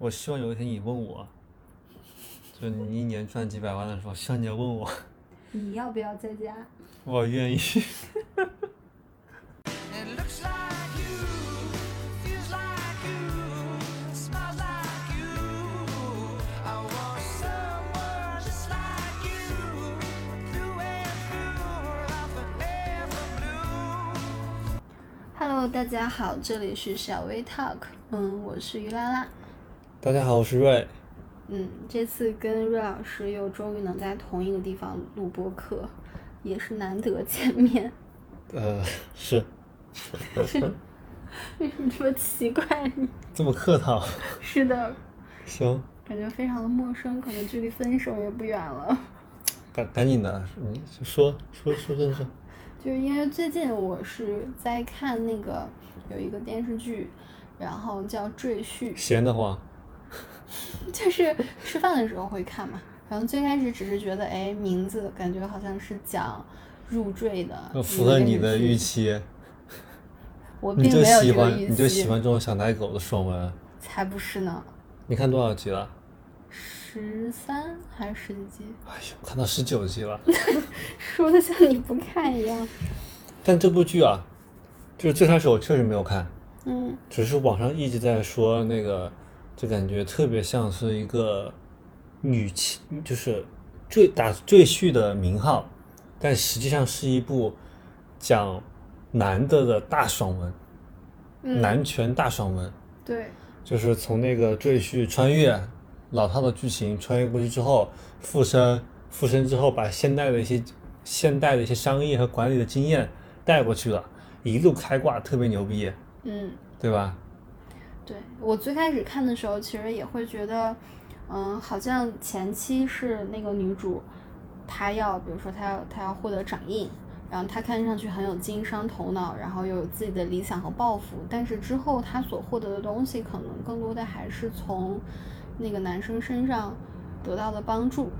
我希望有一天你问我，就你一年赚几百万的时候，希望你要问我，你要不要在家？我愿意。It looks like you, feels like you, smells like you. I want someone just like you, through and through, like forever blue. Hello，大家好，这里是小薇 Talk，嗯，我是于拉拉，大家好，我是瑞。嗯，这次跟瑞老师又终于能在同一个地方录播课，也是难得见面。呃，是是为什么这么奇怪？这么客套。是的，行，感觉非常的陌生，可能距离分手也不远了。赶赶紧的，你说说说正事。就是因为最近我是在看那个有一个电视剧，然后叫《赘婿》，闲得慌。就是吃饭的时候会看嘛。然后最开始只是觉得，哎，名字感觉好像是讲入赘的，呃符合你的预。期，我并没有喜欢这个预期，你就喜欢这种小奶狗的爽文。才不是呢，你看多少集了？十三还是十几集？哎呦，看到十九集了。说的像你不看一样。但这部剧啊，就是最开始我确实没有看，嗯只是网上一直在说那个，就感觉特别像是一个女气，就是赘打赘婿的名号，但实际上是一部讲男的的大爽文，嗯，男权大爽文，对，就是从那个赘婿穿越老套的剧情穿越过去之后，附身，附身之后把现代的一些现代的一些商业和管理的经验带过去了，一路开挂，特别牛逼，嗯。对吧？对我最开始看的时候，其实也会觉得，嗯，好像前期是那个女主，她要，比如说她要她要获得掌印，然后她看上去很有经商头脑，然后又有自己的理想和抱负，但是之后她所获得的东西，可能更多的还是从那个男生身上得到的帮助。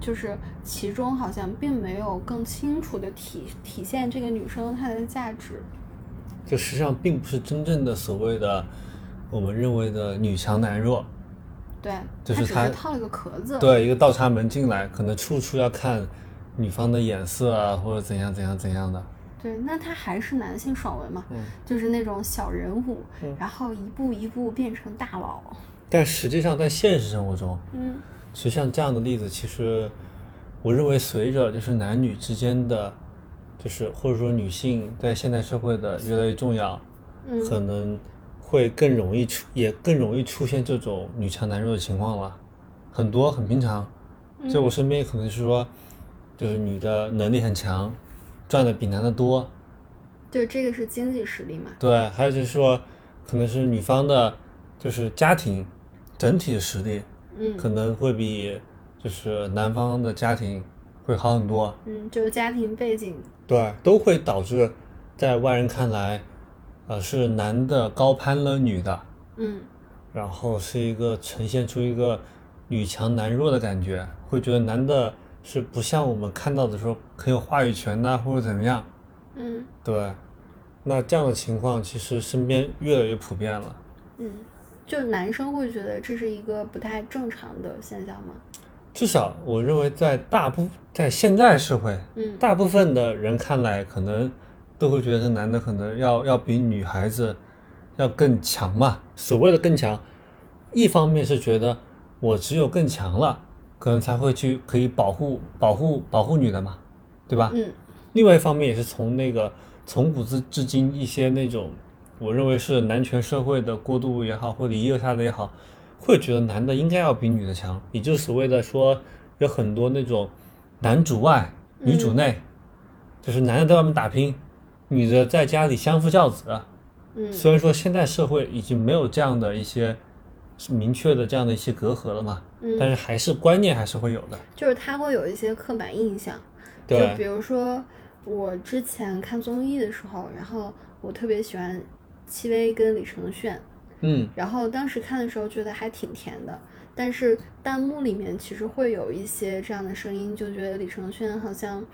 就是其中好像并没有更清楚的体体现这个女生她的价值，这实际上并不是真正的所谓的我们认为的女强男弱，对，就是他是套了个壳子，对，一个倒插门进来，可能处处要看女方的眼色啊，或者怎样怎样怎样的。对，那他还是男性爽文嘛，嗯就是那种小人物，嗯然后一步一步变成大佬。但实际上在现实生活中，嗯其实像这样的例子，其实我认为随着就是男女之间的，就是或者说女性在现代社会的越来越重要，嗯可能会更容易出，也更容易出现这种女强男弱的情况了，很多很平常。在我身边可能是说，就是女的能力很强，赚的比男的多，对，这个是经济实力嘛。对，还有就是说，可能是女方的，就是家庭整体的实力嗯可能会比就是男方的家庭会好很多，嗯，就是家庭背景。对，都会导致在外人看来，呃，是男的高攀了女的，嗯然后是一个呈现出一个女强男弱的感觉，会觉得男的是不像我们看到的时候很有话语权呐、或者怎么样，嗯对，那这样的情况其实身边越来越普遍了。嗯，就男生会觉得这是一个不太正常的现象吗？至少我认为，在大部在现在社会，嗯大部分的人看来，可能都会觉得这男的可能要要比女孩子要更强嘛。所谓的更强，一方面是觉得我只有更强了，可能才会去可以保护保护保护女的嘛，对吧？嗯另外一方面也是从那个从古至至今一些那种我认为是男权社会的过渡也好，或者遗留下的也好，会觉得男的应该要比女的强，也就是所谓的说有很多那种男主外女主内，就是男的在外面打拼，女的在家里相夫教子。嗯虽然说现在社会已经没有这样的一些明确的这样的一些隔阂了嘛，嗯，但是还是观念还是会有的。就是他会有一些刻板印象。就对比如说我之前看综艺的时候，然后我特别喜欢戚薇跟李承铉，嗯，然后当时看的时候觉得还挺甜的，但是弹幕里面其实会有一些这样的声音，就觉得李承铉好像，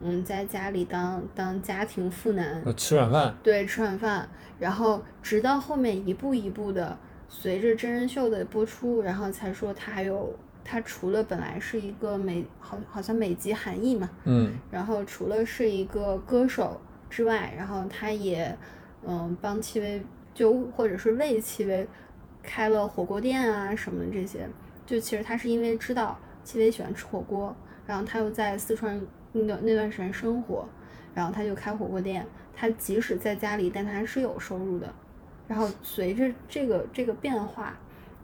嗯，在家里当当家庭妇男，吃软饭。对，吃软饭，然后直到后面一步一步的随着真人秀的播出，然后才说他还有他除了本来是一个美好好像美籍韩裔嘛，嗯然后除了是一个歌手之外，然后他也嗯帮戚薇就或者是为戚薇开了火锅店啊什么的这些。就其实他是因为知道戚薇喜欢吃火锅，然后他又在四川那段那段时间生活，然后他就开火锅店。他即使在家里，但他还是有收入的。然后随着这个这个变化，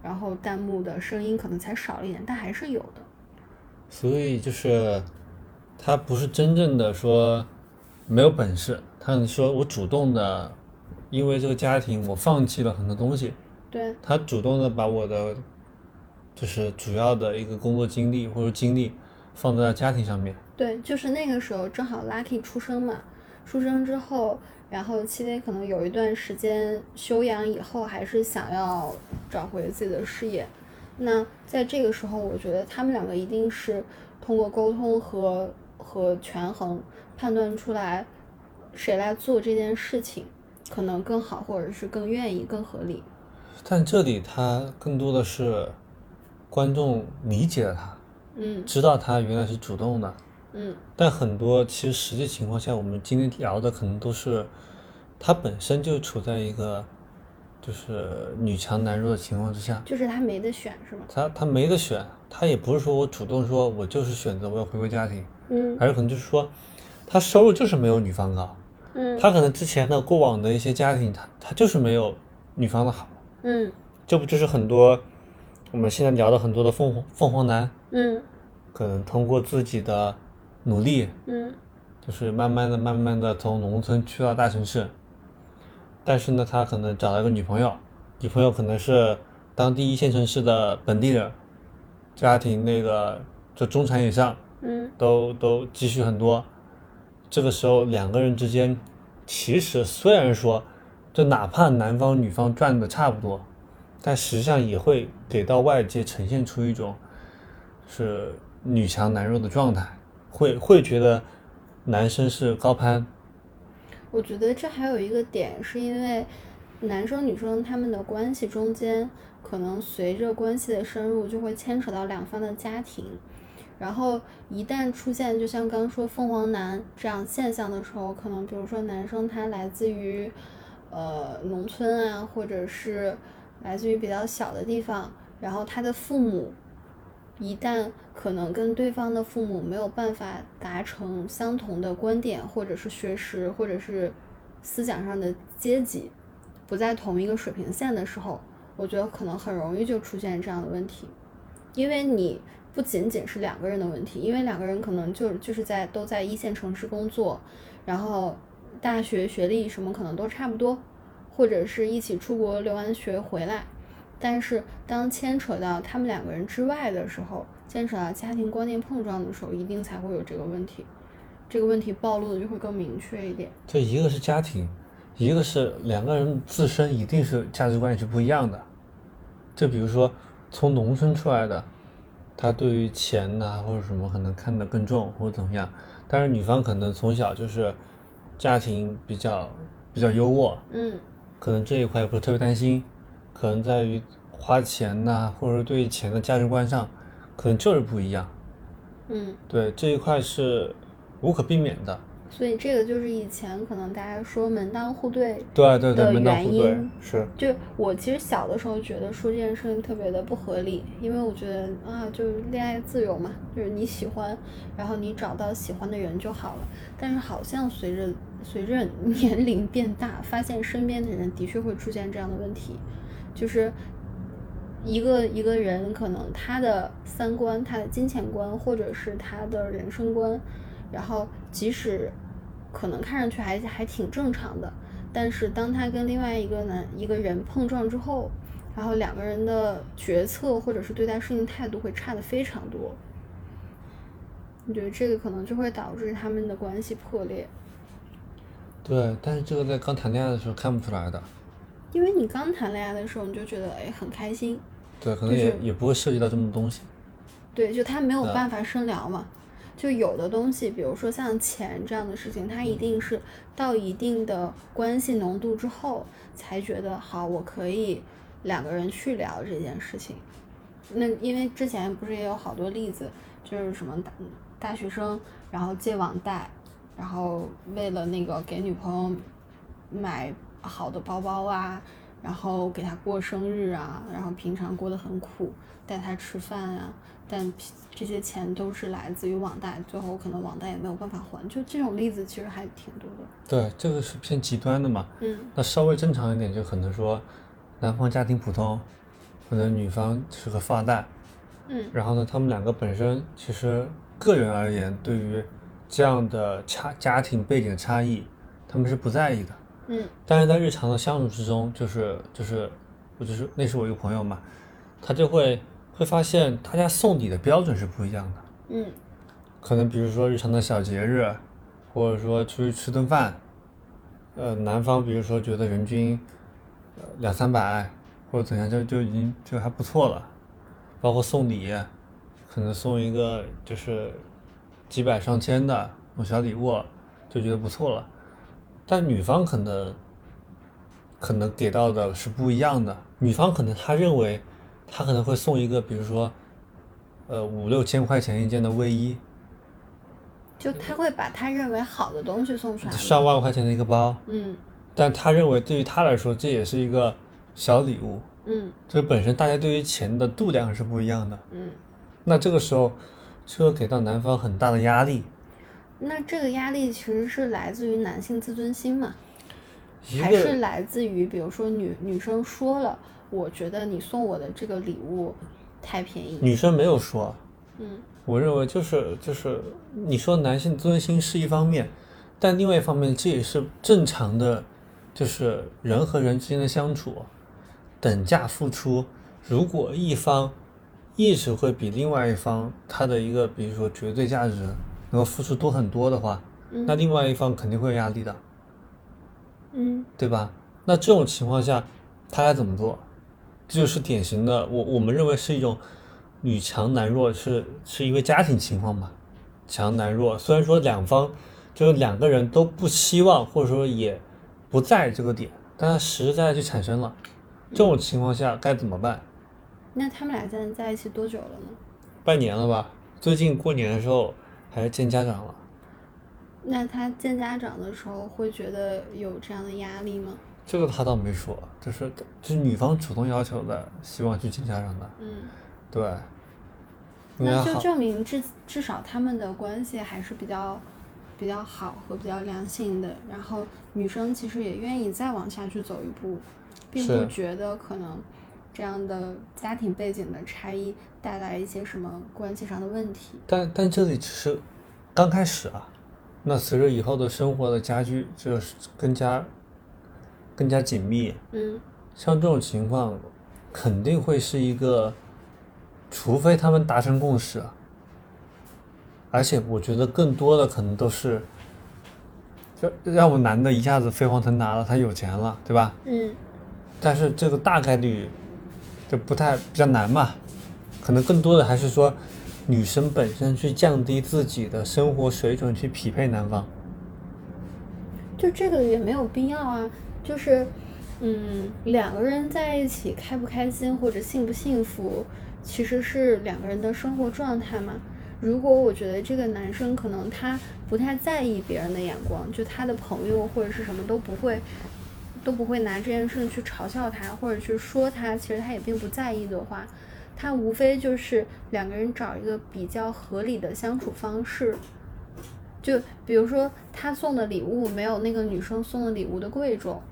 然后弹幕的声音可能才少了一点，但还是有的。所以就是他不是真正的说没有本事，他是说我主动的，因为这个家庭我放弃了很多东西，对，他主动的把我的就是主要的一个工作经历或者经历放在了家庭上面。对，就是那个时候正好 Lucky 出生嘛，出生之后，然后戚薇可能有一段时间休养以后，还是想要找回自己的事业。那在这个时候，我觉得他们两个一定是通过沟通和和权衡判断出来谁来做这件事情可能更好，或者是更愿意、更合理。但这里他更多的是观众理解了他，嗯知道他原来是主动的，嗯，但很多其实实际情况下，我们今天聊的可能都是他本身就处在一个就是女强男弱的情况之下，就是他没得选，是吗？他他没得选，他也不是说我主动说我就是选择我要回归家庭，嗯。而是可能就是说他收入就是没有女方高，嗯。他可能之前的过往的一些家庭，他他就是没有女方的好，嗯。这不就是很多我们现在聊的很多的凤凰凤凰男，嗯。可能通过自己的努力，嗯。就是慢慢的、慢慢的从农村去到大城市，但是呢，他可能找了一个女朋友，女朋友可能是当地一线城市的本地人，家庭那个就中产以上，嗯。都都积蓄很多。这个时候两个人之间，其实虽然说，就哪怕男方女方赚的差不多，但实际上也会给到外界呈现出一种是女强男弱的状态，会会觉得男生是高攀，我觉得这还有一个点，是因为男生女生他们的关系中间，可能随着关系的深入，就会牵扯到两方的家庭。然后一旦出现，就像刚说凤凰男这样现象的时候，可能比如说男生他来自于呃农村啊，或者是来自于比较小的地方，然后他的父母一旦可能跟对方的父母没有办法达成相同的观点，或者是学识，或者是思想上的阶级不在同一个水平线的时候，我觉得可能很容易就出现这样的问题，因为你不仅仅是两个人的问题，因为两个人可能就就是在都在一线城市工作，然后大学学历什么可能都差不多，或者是一起出国留完学回来，但是当牵扯到他们两个人之外的时候，牵扯到家庭观念碰撞的时候，一定才会有这个问题。这个问题暴露的就会更明确一点。这一个是家庭，一个是两个人自身一定是价值观是不一样的。就比如说从农村出来的，他对于钱呐、或者什么可能看得更重或者怎么样，但是女方可能从小就是家庭比较比较优渥，嗯可能这一块不是特别担心，可能在于花钱呐、或者对钱的价值观上，可能就是不一样。嗯，对这一块是无可避免的。所以这个就是以前可能大家说门当户对对对对，的门当户对原因是。就我其实小的时候觉得说这件事情特别的不合理，因为我觉得啊，就是恋爱自由嘛，就是你喜欢，然后你找到喜欢的人就好了。但是好像随着随着年龄变大，发现身边的人的确会出现这样的问题，就是一个一个人可能他的三观、他的金钱观，或者是他的人生观，然后即使可能看上去还还挺正常的，但是当他跟另外一个男一个人碰撞之后，然后两个人的决策或者是对待事情态度会差的非常多。我觉得这个可能就会导致他们的关系破裂，对，但是这个在刚谈恋爱的时候看不出来的，因为你刚谈恋爱的时候你就觉得哎很开心，对，可能就是也也不会涉及到这么多东西。对，就他没有办法深聊嘛。就有的东西，比如说像钱这样的事情，他一定是到一定的关系浓度之后，才觉得好，我可以两个人去聊这件事情。那因为之前不是也有好多例子，就是什么大大学生，然后借网贷，然后为了那个给女朋友买好的包包啊，然后给他过生日啊，然后平常过得很苦，带他吃饭啊，但这些钱都是来自于网贷，最后可能网贷也没有办法还，就这种例子其实还挺多的。对，这个是偏极端的嘛。嗯那稍微正常一点，就可能说，男方家庭普通，可能女方是个富二代，嗯然后呢，他们两个本身其实个人而言，对于这样的差家庭背景差异，他们是不在意的。嗯但是在日常的相处之中，就是就是我就是那是我一个朋友嘛，他就会会发现大家送礼的标准是不一样的。嗯可能比如说日常的小节日，或者说出去吃顿饭，呃，男方比如说觉得人均呃两三百或者怎样，就就已经就还不错了。包括送礼，可能送一个就是几百上千的那种小礼物，就觉得不错了。但女方可能可能给到的是不一样的，女方可能她认为她可能会送一个，比如说呃五六千块钱一件的卫衣，就他会把他认为好的东西送出来。上万块钱的一个包，嗯但他认为对于他来说这也是一个小礼物，嗯这本身大家对于钱的度量是不一样的。嗯，那这个时候就会给到男方很大的压力，那这个压力其实是来自于男性自尊心嘛，还是来自于比如说女女生说了，我觉得你送我的这个礼物太便宜。女生没有说，嗯我认为就是就是你说男性自尊心是一方面，但另外一方面这也是正常的，就是人和人之间的相处，等价付出。如果一方一直会比另外一方他的一个比如说绝对价值能够付出多很多的话，那另外一方肯定会有压力的，嗯对吧？那这种情况下，他该怎么做？这就是典型的，我我们认为是一种女强男弱，是是因为家庭情况吧，强男弱。虽然说两方就是两个人都不希望，或者说也不在这个点，但它实实在就产生了。这种情况下该怎么办？那他们俩现在在一起多久了呢？半年了吧？最近过年的时候还是见家长了。那他见家长的时候会觉得有这样的压力吗？这个他倒没说，就是就是女方主动要求的，希望去见家长的。嗯，对，那就，证明至至少他们的关系还是比较比较好和比较良性的。然后女生其实也愿意再往下去走一步，并不觉得可能这样的家庭背景的差异带来一些什么关系上的问题。但但这里只是刚开始啊，那随着以后的生活的加剧，就是更加更加紧密，嗯像这种情况，肯定会是一个，除非他们达成共识啊，而且我觉得更多的可能都是，就要不男的一下子飞黄腾达了，他有钱了，对吧？嗯但是这个大概率就不太比较难嘛，可能更多的还是说女生本身去降低自己的生活水准去匹配男方。就这个也没有必要啊，就是，嗯，两个人在一起开不开心或者幸不幸福，其实是两个人的生活状态嘛。如果我觉得这个男生可能他不太在意别人的眼光，就他的朋友或者是什么都不会，都不会拿这件事去嘲笑他或者去说他，其实他也并不在意的话，他无非就是两个人找一个比较合理的相处方式，就比如说他送的礼物没有那个女生送的礼物的贵重，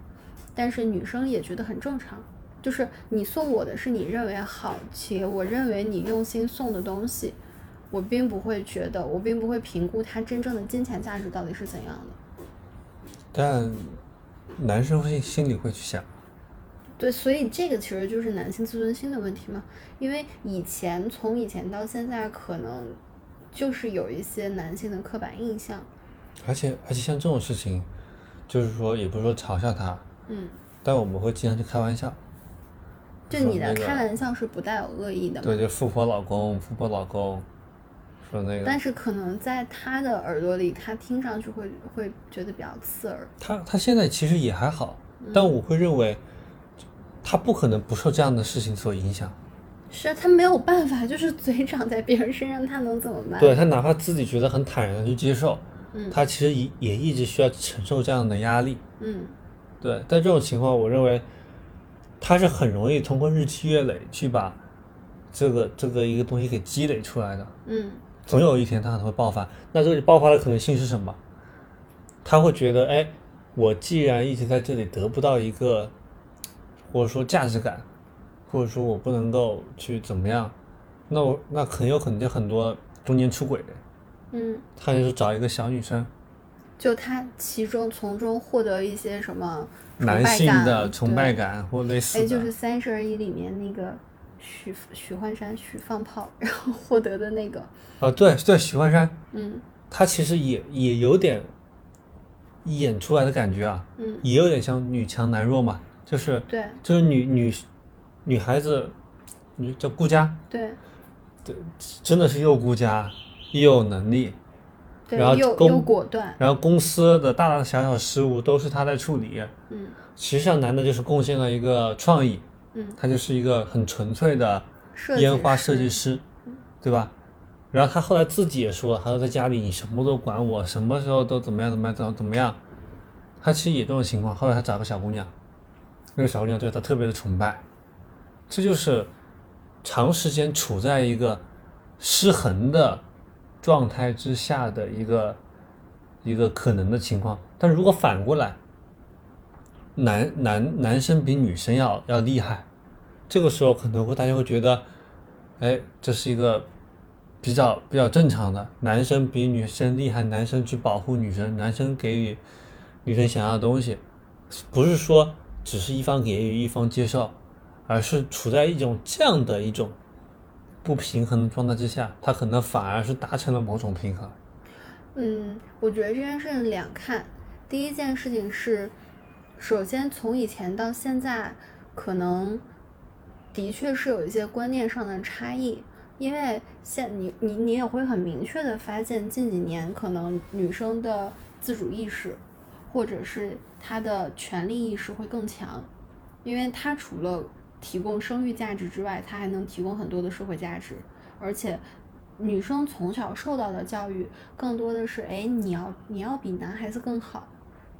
但是女生也觉得很正常。就是你送我的是你认为好且我认为你用心送的东西，我并不会觉得，我并不会评估它真正的金钱价值到底是怎样的。但男生会心里会去想，对，所以这个其实就是男性自尊心的问题嘛。因为以前从以前到现在，可能就是有一些男性的刻板印象。而且而且像这种事情，就是说也不是说嘲笑他，嗯，但我们会经常去开玩笑。就你的开玩笑是不带有恶意的嘛。对，就富婆老公，富婆老公，说那个但是可能在他的耳朵里，他听上去会会觉得比较刺耳。他他现在其实也还好，但我会认为，他不可能不受这样的事情所影响。是啊，他没有办法，就是嘴长在别人身上，他能怎么办？对他哪怕自己觉得很坦然的去接受，嗯他其实也也一直需要承受这样的压力。嗯对，但这种情况，我认为他是很容易通过日积月累去把这个这个一个东西给积累出来的。嗯总有一天他可能会爆发。那这个爆发的可能性是什么？他会觉得，哎，我既然一直在这里得不到一个，或者说价值感，或者说我不能够去怎么样，那我那很有可能就很多中间出轨的，嗯，他就是找一个小女生，就他其中从中获得一些什么男性的崇拜感或类似哎，就是《三十而已》里面那个许许幻山许放炮，然后获得的那个，啊，对对，许幻山，嗯。他其实也也有点演出来的感觉啊，嗯，也有点像女强男弱嘛，就是对。就是女女女孩子，女叫顾佳，对。对真的是又顾家又有能力，对，然后公又又果断，然后公司的大大小小失误都是他在处理。嗯。实际上，男的就是贡献了一个创意，嗯，他就是一个很纯粹的烟花设计师，对吧？然后他后来自己也说了，他说在家里你什么都管我，什么时候都怎么样怎么样怎么怎么样。他其实也这种情况，后来他找个小姑娘，那个小姑娘对他特别的崇拜，这就是长时间处在一个失衡的状态之下的一个一个可能的情况。但如果反过来，男男男生比女生要要厉害，这个时候可能会大家会觉得，哎，这是一个比较比较正常的，男生比女生厉害，男生去保护女生，男生给予女生想要的东西，不是说只是一方给予一方接受，而是处在一种这样的一种不平衡的状态之下，他可能反而是达成了某种平衡。嗯，我觉得这件事情两看。第一件事情是，首先从以前到现在，可能的确是有一些观念上的差异。因为现你你你也会很明确的发现，近几年可能女生的自主意识，或者是她的权利意识会更强，因为她除了提供生育价值之外，她还能提供很多的社会价值，而且女生从小受到的教育更多的是，哎，你要你要比男孩子更好，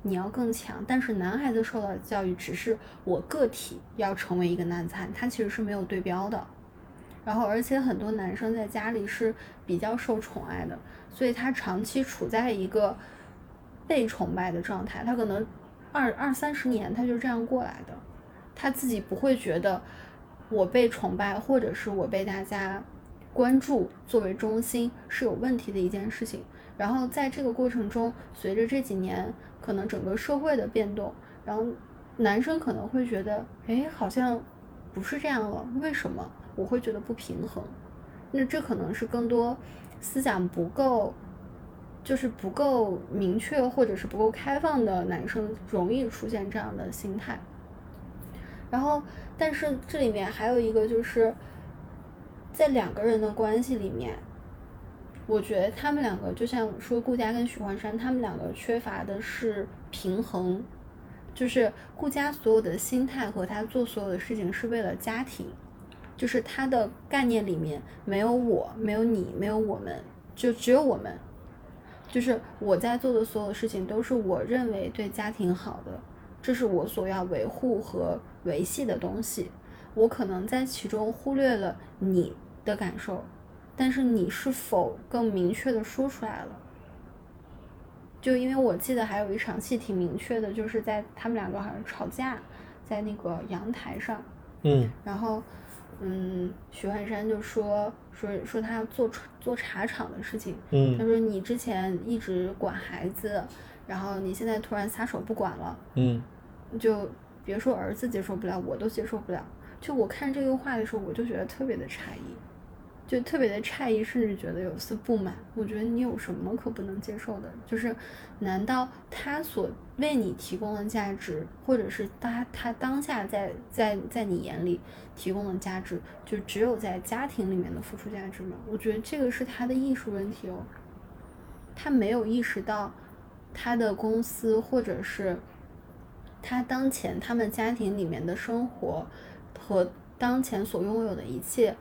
你要更强。但是男孩子受到的教育只是我个体要成为一个男子汉，他其实是没有对标的。然后，而且很多男生在家里是比较受宠爱的，所以他长期处在一个被崇拜的状态。他可能二二三十年他就这样过来的，他自己不会觉得我被崇拜，或者是我被大家关注作为中心是有问题的一件事情。然后在这个过程中，随着这几年可能整个社会的变动，然后男生可能会觉得，哎，好像不是这样了，为什么我会觉得不平衡？那这可能是更多思想不够，就是不够明确或者是不够开放的男生容易出现这样的心态。然后，但是这里面还有一个就是，在两个人的关系里面，我觉得他们两个就像说顾佳跟许幻山，他们两个缺乏的是平衡，就是顾佳所有的心态和他做所有的事情是为了家庭，就是他的概念里面没有我，没有你，没有我们，就只有我们。就是我在做的所有事情都是我认为对家庭好的，这是我所要维护和维系的东西。我可能在其中忽略了你的感受，但是你是否更明确的说出来了？就因为我记得还有一场戏挺明确的，就是在他们两个好像吵架，在那个阳台上，嗯然后，嗯，许幻山就说说说他做做茶厂的事情，嗯他嗯说你之前一直管孩子，然后你现在突然撒手不管了，嗯就别说儿子接受不了，我都接受不了。就我看这个话的时候，我就觉得特别的诧异，就特别的诧异，甚至觉得有丝不满。我觉得你有什么可不能接受的？就是难道他所为你提供的价值，或者是他他当下在在在你眼里提供的价值，就只有在家庭里面的付出价值吗？我觉得这个是他的艺术问题哦。他没有意识到他的公司或者是他当前他们家庭里面的生活和当前所拥有的一切，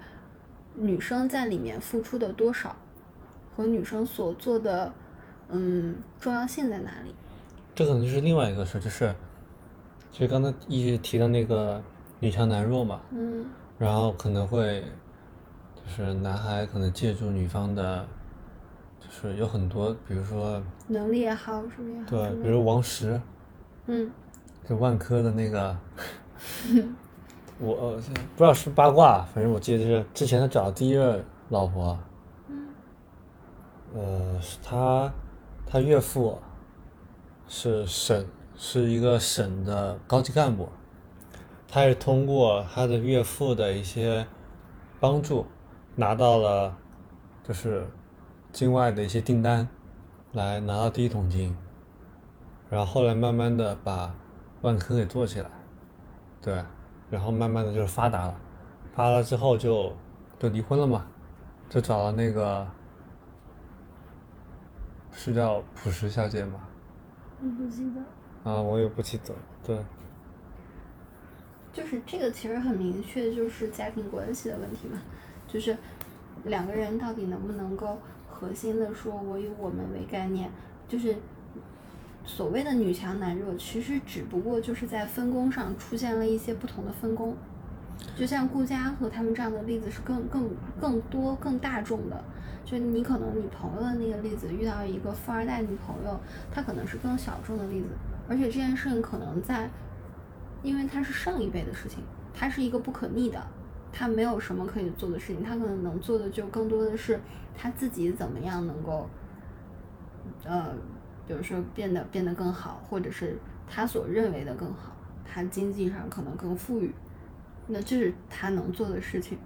女生在里面付出的多少，和女生所做的嗯重要性在哪里？这可能就是另外一个事，就是，其实刚才一直提到那个女强男弱嘛，嗯然后可能会，就是男孩可能借助女方的，就是有很多，比如说能力也好，什么也好，对，比如王石，嗯就万科的那个，我呃不知道是八卦，反正我记得是之前他找的第一任老婆，呃，是他他岳父是省是一个省的高级干部，他是通过他的岳父的一些帮助，拿到了就是境外的一些订单，来拿到第一桶金。然后后来慢慢的把万科给做起来，对，然后慢慢的就是发达了，发达了之后就就离婚了嘛，就找了那个是叫朴实小姐吗？我不记得。啊，我也不记得，对，就是这个其实很明确，就是家庭关系的问题嘛，就是两个人到底能不能够核心的说我以我们为概念，就是所谓的女强男弱，其实只不过就是在分工上出现了一些不同的分工。就像顾佳和他们这样的例子是更更更多更大众的，就你可能你朋友的那个例子遇到一个富二代女朋友，她可能是更小众的例子，而且这件事情可能在，因为它是上一辈的事情，它是一个不可逆的，他没有什么可以做的事情，他可能能做的就更多的是他自己怎么样能够，呃，比如说变得变得更好，或者是他所认为的更好，他经济上可能更富裕，那这是他能做的事情。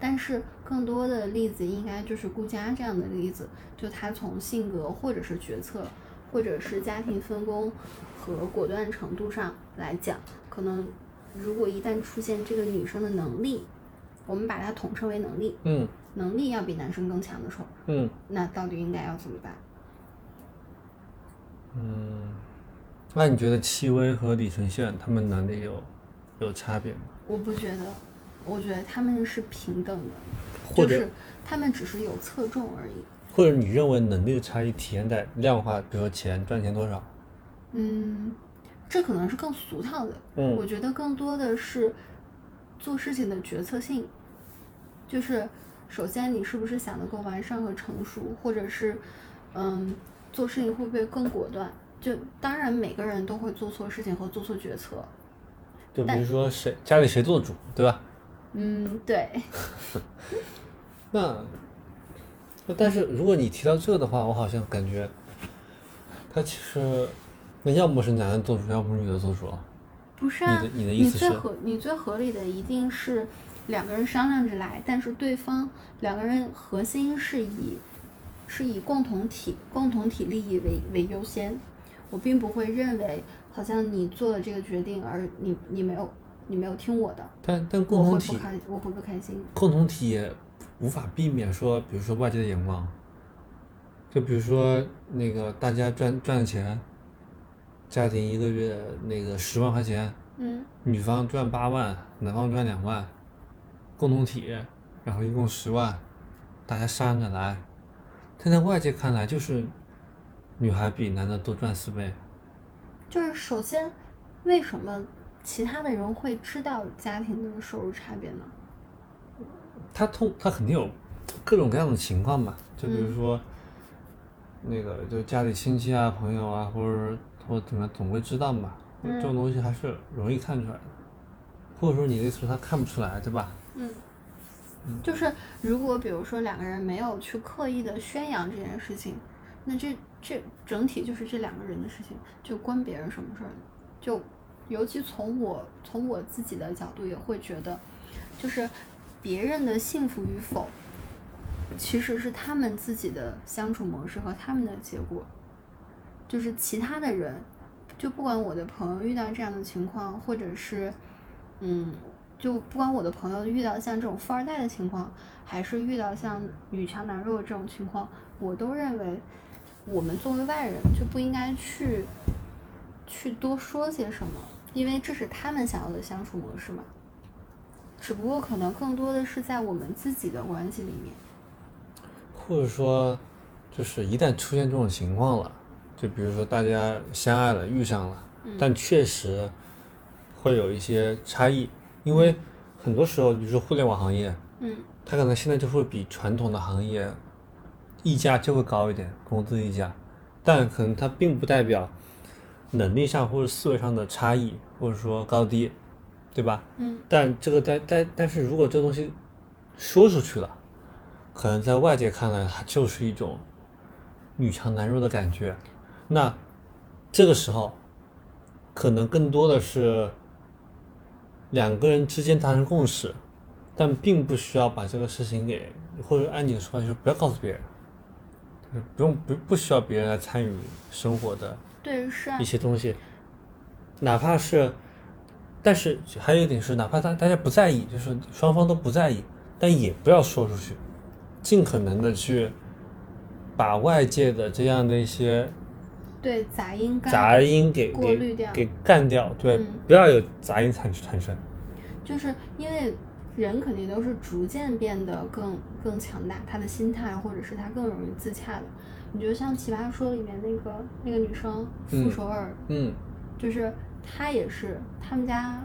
但是更多的例子应该就是顾佳这样的例子，就他从性格或者是决策，或者是家庭分工和果断程度上来讲，可能如果一旦出现这个女生的能力，我们把它统称为能力，嗯能力要比男生更强的时候，嗯那到底应该要怎么办？嗯，那你觉得戚薇和李承铉他们能力有有差别吗？我不觉得，我觉得他们是平等的，或者就是他们只是有侧重而已。或者你认为能力的差异体现在量化，比如说钱赚钱多少？嗯，这可能是更俗套的。嗯我觉得更多的是做事情的决策性，就是首先你是不是想得够完善和成熟，或者是嗯做事情会不会更果断？就当然每个人都会做错事情和做错决策。就比如说谁家里谁做主，对吧？嗯，对，那那但是如果你提到这的话，我好像感觉他其实那要么是男的做主，要么是女的做主啊。不是啊，你的你的意思是最合你最合理的一定是两个人商量着来，但是对方两个人核心是以是以共同体共同体利益为为优先。我并不会认为好像你做了这个决定，而你你没有你没有听我的，但但共同体开我会不开心。共同体也无法避免说，比如说外界的眼光，就比如说那个大家赚赚的钱，家庭一个月那个十万块钱，嗯女方赚八万，男方赚两万，共同体，然后一共十万，大家商量着来。但在外界看来，就是女孩比男的多赚四倍。就是首先，为什么其他的人会知道家庭的收入差别呢？他通他肯定有各种各样的情况吧，就比如说，那个就家里亲戚啊、朋友啊，或者或者怎么样，总会知道嘛。这种东西还是容易看出来的，或者说你的意思是他看不出来，对吧？嗯，就是如果比如说两个人没有去刻意的宣扬这件事情，那这这整体就是这两个人的事情，就关别人什么事儿？就尤其从我从我自己的角度也会觉得，就是别人的幸福与否，其实是他们自己的相处模式和他们的结果，就是其他的人，就不管我的朋友遇到这样的情况，或者是嗯。就不管我的朋友遇到像这种富二代的情况，还是遇到像女强男弱这种情况，我都认为我们作为外人就不应该去去多说些什么，因为这是他们想要的相处模式嘛。只不过可能更多的是在我们自己的关系里面。或者说，就是一旦出现这种情况了，就比如说大家相爱了，遇上了，但确实会有一些差异，因为很多时候，比如说互联网行业，嗯它可能现在就会比传统的行业溢价就会高一点，工资溢价，但可能它并不代表能力上或者思维上的差异，或者说高低，对吧？嗯但这个但但但是如果这东西说出去了，可能在外界看来它就是一种女强男弱的感觉，那这个时候可能更多的是两个人之间达成共识，但并不需要把这个事情给，或者按你的说法就是不要告诉别人，就是不用不不需要别人来参与生活的对，一，些东西，哪怕是，但是还有一点是，哪怕大大家不在意，就是双方都不在意，但也不要说出去，尽可能的去把外界的这样的一些对杂音干杂音给过滤掉给给干掉，对，嗯不要有杂音产产生。就是因为人肯定都是逐渐变得更更强大，他的心态或者是他更容易自洽的。你就像《奇葩说》里面那个那个女生傅首尔，嗯就是她也是他们家，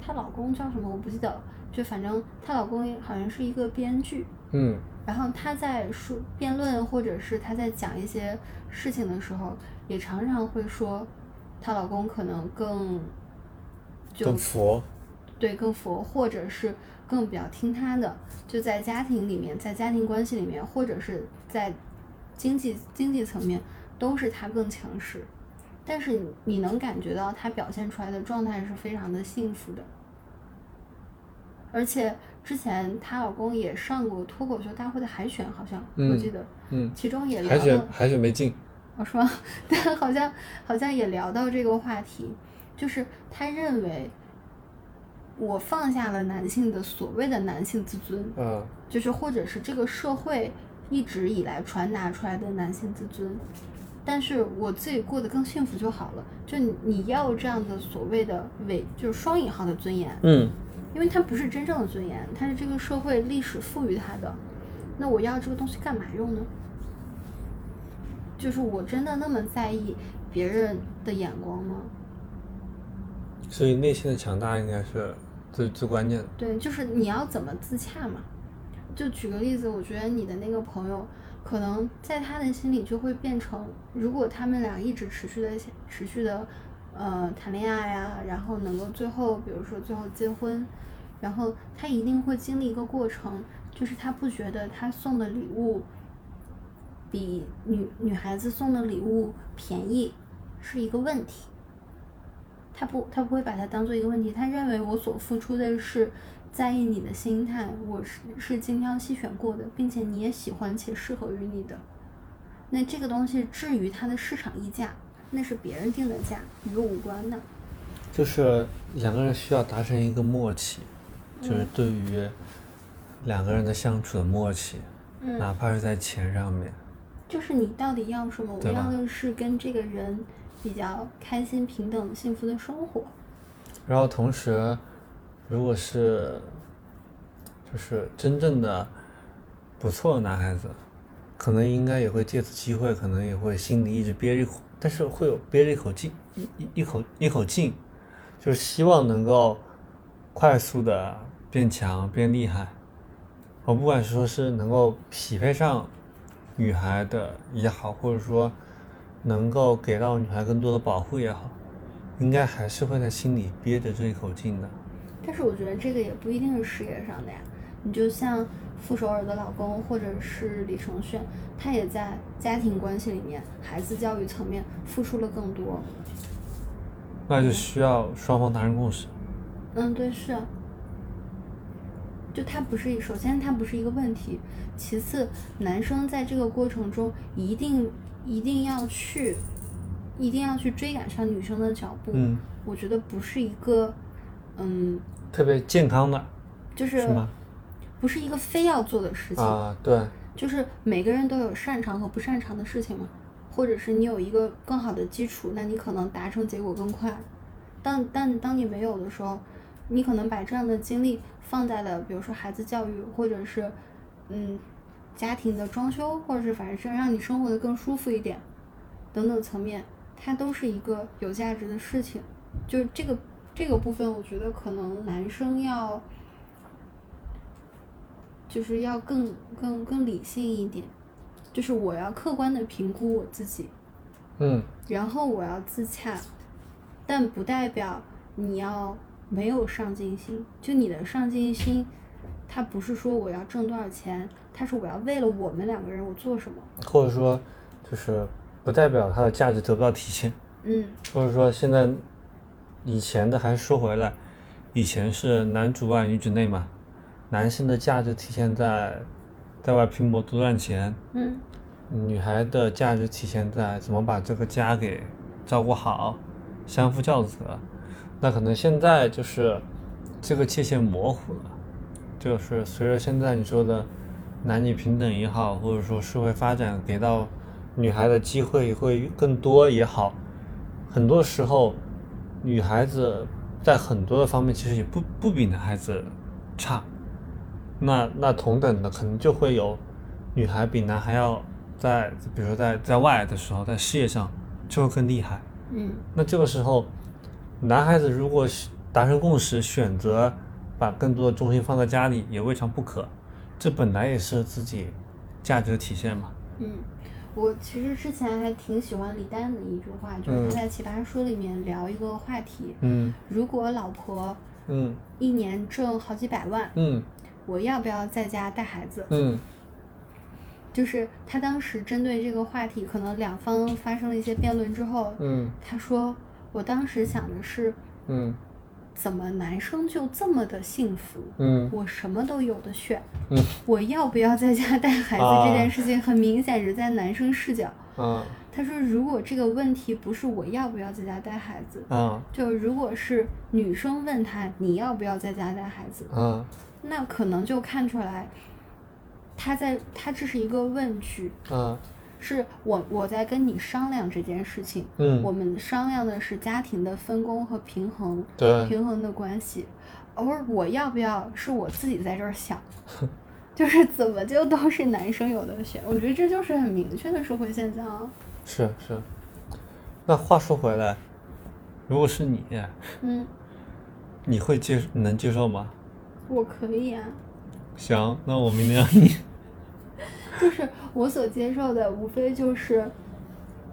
她老公叫什么我不记得了，就反正她老公好像是一个编剧，嗯然后她在说辩论或者是她在讲一些事情的时候，也常常会说，她老公可能更就更佛，对更佛，或者是更比较听她的，就在家庭里面，在家庭关系里面，或者是在经济经济层面，都是她更强势。但是你你能感觉到她表现出来的状态是非常的幸福的，而且之前她老公也上过脱口秀大会的海选，好像、我嗯记得，嗯，其中也聊海选了。海选没进，我 说，但好像好像也聊到这个话题，就是他认为我放下了男性的所谓的男性自尊，嗯就是或者是这个社会一直以来传达出来的男性自尊，但是我自己过得更幸福就好了。就你你要这样的所谓的伪，就是双引号的尊严，嗯因为它不是真正的尊严，它是这个社会历史赋予它的。那我要这个东西干嘛用呢？就是我真的那么在意别人的眼光吗？所以内心的强大应该是最最关键的。对，就是你要怎么自洽嘛。就举个例子，我觉得你的那个朋友，可能在他的心里就会变成，如果他们俩一直持续的持续的，呃，谈恋爱呀、然后能够最后，比如说最后结婚，然后他一定会经历一个过程，就是他不觉得他送的礼物比女女孩子送的礼物便宜是一个问题。他不，他不会把它当做一个问题，他认为我所付出的是在意你的心态，我是是精挑细选过的，并且你也喜欢且适合于你的。那这个东西至于它的市场溢价，那是别人定的价，与我无关的。就是两个人需要达成一个默契，就是对于两个人的相处的默契，嗯哪怕是在钱上面，就是你到底要什么？我要的是跟这个人比较开心、平等、幸福的生活。然后同时，如果是就是真正的不错的男孩子，可能应该也会借此机会，可能也会心里一直憋着一口，但是会有憋着一口劲，一一一口一口劲，就是希望能够快速的变强变厉害。我不管说是能够匹配上女孩的也好，或者说能够给到女孩更多的保护也好，应该还是会在心里憋着这一口劲的。但是我觉得这个也不一定是事业上的呀。你就像傅首尔的老公，或者是李承铉，他也在家庭关系里面、孩子教育层面付出了更多。那就需要双方达成共识。嗯，对，是啊。就他不是，首先他不是一个问题，其次男生在这个过程中一定一定要去，一定要去追赶上女生的脚步。嗯，我觉得不是一个，嗯，特别健康的就是？不是一个非要做的事情。啊，对，就是每个人都有擅长和不擅长的事情嘛，或者是你有一个更好的基础，那你可能达成结果更快。但但当你没有的时候，你可能把这样的精力放在了比如说孩子教育，或者是嗯家庭的装修，或者是反正是让你生活的更舒服一点等等层面，它都是一个有价值的事情。就是这个这个部分，我觉得可能男生要就是要更更更理性一点，就是我要客观的评估我自己，嗯然后我要自洽，但不代表你要没有上进心。就你的上进心，它不是说我要挣多少钱，它是我要为了我们两个人我做什么。或者说就是不代表它的价值得不到体现，嗯或者说现在以前的还是说回来，以前是男主外女主内嘛，男性的价值体现在在外拼搏多赚钱，嗯女孩的价值体现在怎么把这个家给照顾好，相夫教子。那可能现在就是这个界限模糊了，就是随着现在你说的男女平等也好，或者说社会发展给到女孩的机会会更多也好，很多时候女孩子在很多的方面其实也不不比男孩子差。那那同等的可能就会有女孩比男孩要在，比如说在在外的时候，在事业上就会更厉害。嗯那这个时候，男孩子如果是达成共识，选择把更多的重心放在家里，也未尝不可。这本来也是自己价值的体现嘛。嗯，我其实之前还挺喜欢李诞的一句话，就是他在《奇葩说》里面聊一个话题：嗯如果老婆嗯一年挣好几百万，嗯我要不要在家带孩子？嗯就是他当时针对这个话题，可能两方发生了一些辩论之后，嗯他说：“我当时想的是，嗯怎么男生就这么的幸福？嗯我什么都有的选，嗯我要不要在家 带孩子这件事情，很明显是在男生视角。啊他说，如果这个问题不是我要不要在家带孩子，啊就如果是女生问他你要不要在家带孩子，啊那可能就看出来，他在他这是一个问句，啊是我我在跟你商量这件事情，嗯我们商量的是家庭的分工和平衡，对平衡的关系，而我要不要是我自己在这儿想，就是怎么就都是男生有的选，我觉得这就是很明确的社会现象啊。是是。那话说回来，如果是你，嗯，你会接能接受吗？我可以啊，行，那我明天让你。就是我所接受的，无非就是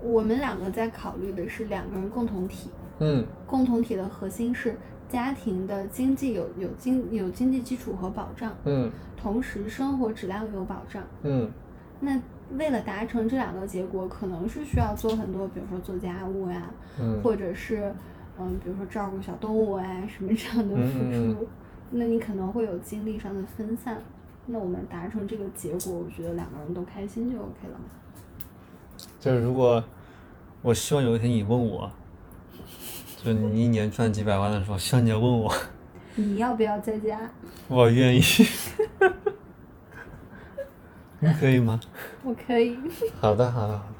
我们两个在考虑的是两个人共同体，嗯共同体的核心是家庭的经济有有经有经济基础和保障，嗯同时生活质量有保障。嗯那为了达成这两个结果，可能是需要做很多，比如说做家务呀，嗯或者是嗯，比如说照顾小动物啊什么这样的付出，嗯嗯那你可能会有精力上的分散。那我们达成这个结果，我觉得两个人都开心就 OK 了嘛。就是如果我希望有一天你问我，就你一年赚几百万的时候，希望你要问我，你要不要在家？我愿意，你可以吗？我可以。好的，好的，好的。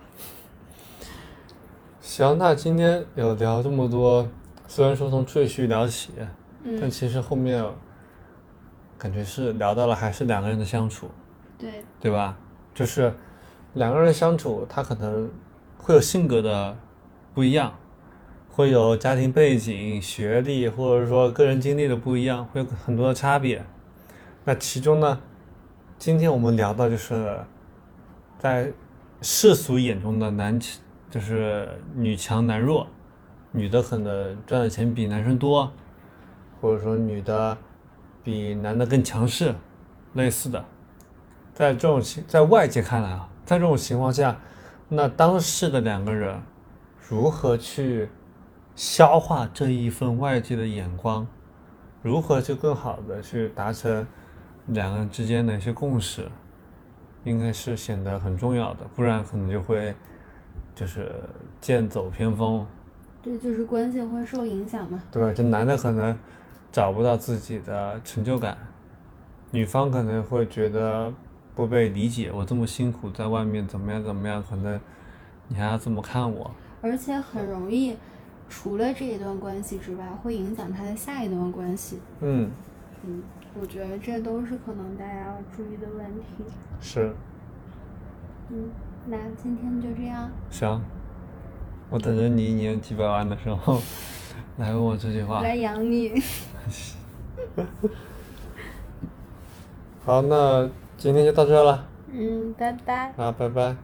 行，那今天有聊这么多，虽然说从赘婿聊起，但嗯，其实后面感觉是聊到了还是两个人的相处。对，对吧？就是两个人相处，他可能会有性格的不一样，会有家庭背景、学历，或者说个人经历的不一样，会有很多的差别。那其中呢，今天我们聊到就是在世俗眼中的男强，就是女强男弱，女的可能赚的钱比男生多，或者说女的比男的更强势，类似的。在这种情，在外界看来啊，在这种情况下，那当事的两个人如何去消化这一份外界的眼光，如何去更好的去达成两个人之间的一些共识，应该是显得很重要的，不然可能就会就是剑走偏锋，对就是关系会受影响嘛。对吧？这男的可能找不到自己的成就感，女方可能会觉得不被理解，我这么辛苦在外面怎么样怎么样，可能你还要这么看我？而且很容易，除了这一段关系之外，会影响他的下一段关系。嗯，嗯，我觉得这都是可能大家要注意的问题。是，嗯，那今天就这样，行。我等着你一年几百万的时候 来问我这句话。来养你。好，那今天就到这了嗯，拜拜。啊，拜拜。